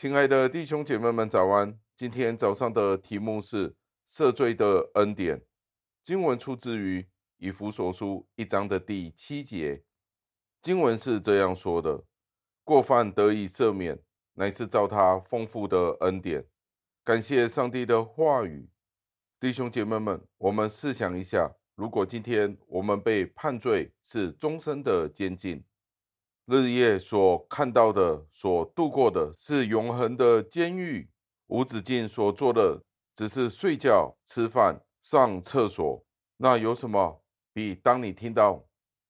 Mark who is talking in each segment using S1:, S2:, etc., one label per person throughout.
S1: 亲爱的弟兄姐妹们，早安！今天早上的题目是赦罪的恩典。经文出自于以弗所书一章的第七节。经文是这样说的：“过犯得以赦免，乃是照他丰富的恩典。”感谢上帝的话语。弟兄姐妹们，我们试想一下，如果今天我们被判罪是终身的监禁，日夜所看到的、所度过的是永恒的监狱，无止境所做的只是睡觉、吃饭、上厕所，那有什么比当你听到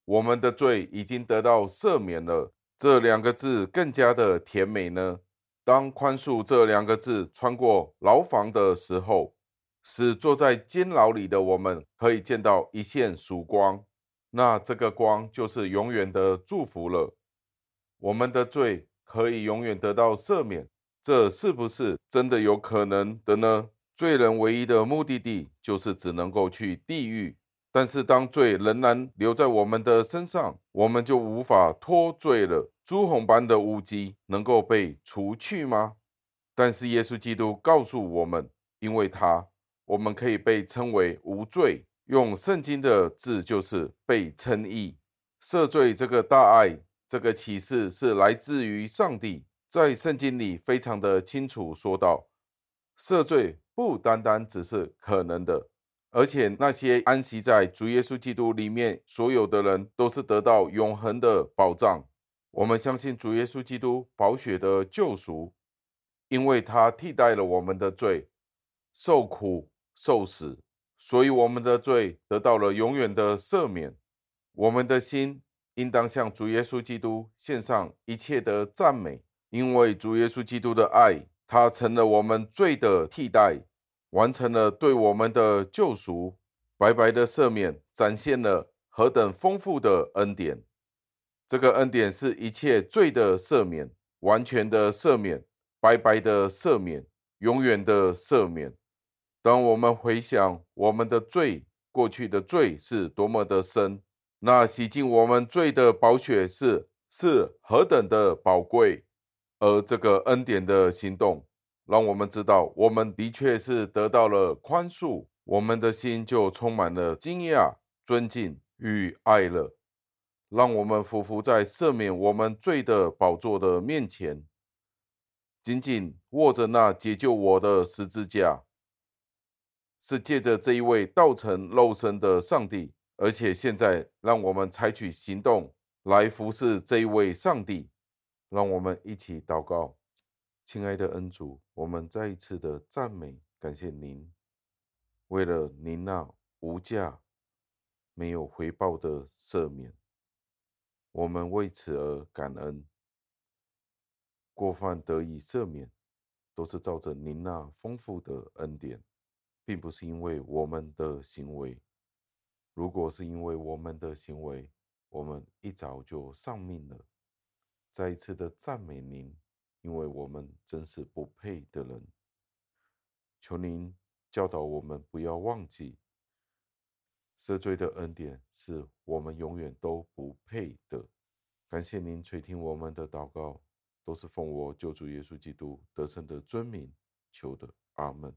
S1: 我们的罪已经得到赦免了这两个字更加的甜美呢？当宽恕这两个字穿过牢房的时候。使坐在监牢里的我们可以见到一线曙光，那这个光就是永远的祝福了。我们的罪可以永远得到赦免，这是不是真的有可能的呢？罪人唯一的目的地就是只能够去地狱，但是当罪仍然留在我们的身上，我们就无法脱罪了。朱红般的污迹能够被除去吗？但是耶稣基督告诉我们，因为他。我们可以被称为无罪，用圣经的字就是被称义。赦罪这个大爱，这个启示是来自于上帝，在圣经里非常的清楚说道，赦罪不单单只是可能的，而且那些安息在主耶稣基督里面所有的人，都是得到永恒的保障。我们相信主耶稣基督宝血的救赎，因为他替代了我们的罪，受苦。受死，所以我们的罪得到了永远的赦免。我们的心应当向主耶稣基督献上一切的赞美，因为主耶稣基督的爱，他成了我们罪的替代，完成了对我们的救赎，白白的赦免，展现了何等丰富的恩典。这个恩典是一切罪的赦免，完全的赦免，白白的赦免，永远的赦免。当我们回想我们的罪，过去的罪是多么的深，那洗净我们罪的宝血是是何等的宝贵，而这个恩典的行动，让我们知道我们的确是得到了宽恕，我们的心就充满了惊讶、尊敬与爱了。让我们匍匐在赦免我们罪的宝座的面前，紧紧握着那解救我的十字架。是借着这一位道成肉身的上帝，而且现在让我们采取行动来服侍这一位上帝。让我们一起祷告，亲爱的恩主，我们再一次的赞美感谢您，为了您那无价、没有回报的赦免，我们为此而感恩。过犯得以赦免，都是照着您那丰富的恩典。并不是因为我们的行为，如果是因为我们的行为，我们一早就丧命了。再一次的赞美您，因为我们真是不配的人。求您教导我们不要忘记，赦罪的恩典是我们永远都不配的。感谢您垂听我们的祷告，都是奉我救主耶稣基督得胜的尊名求的。阿门。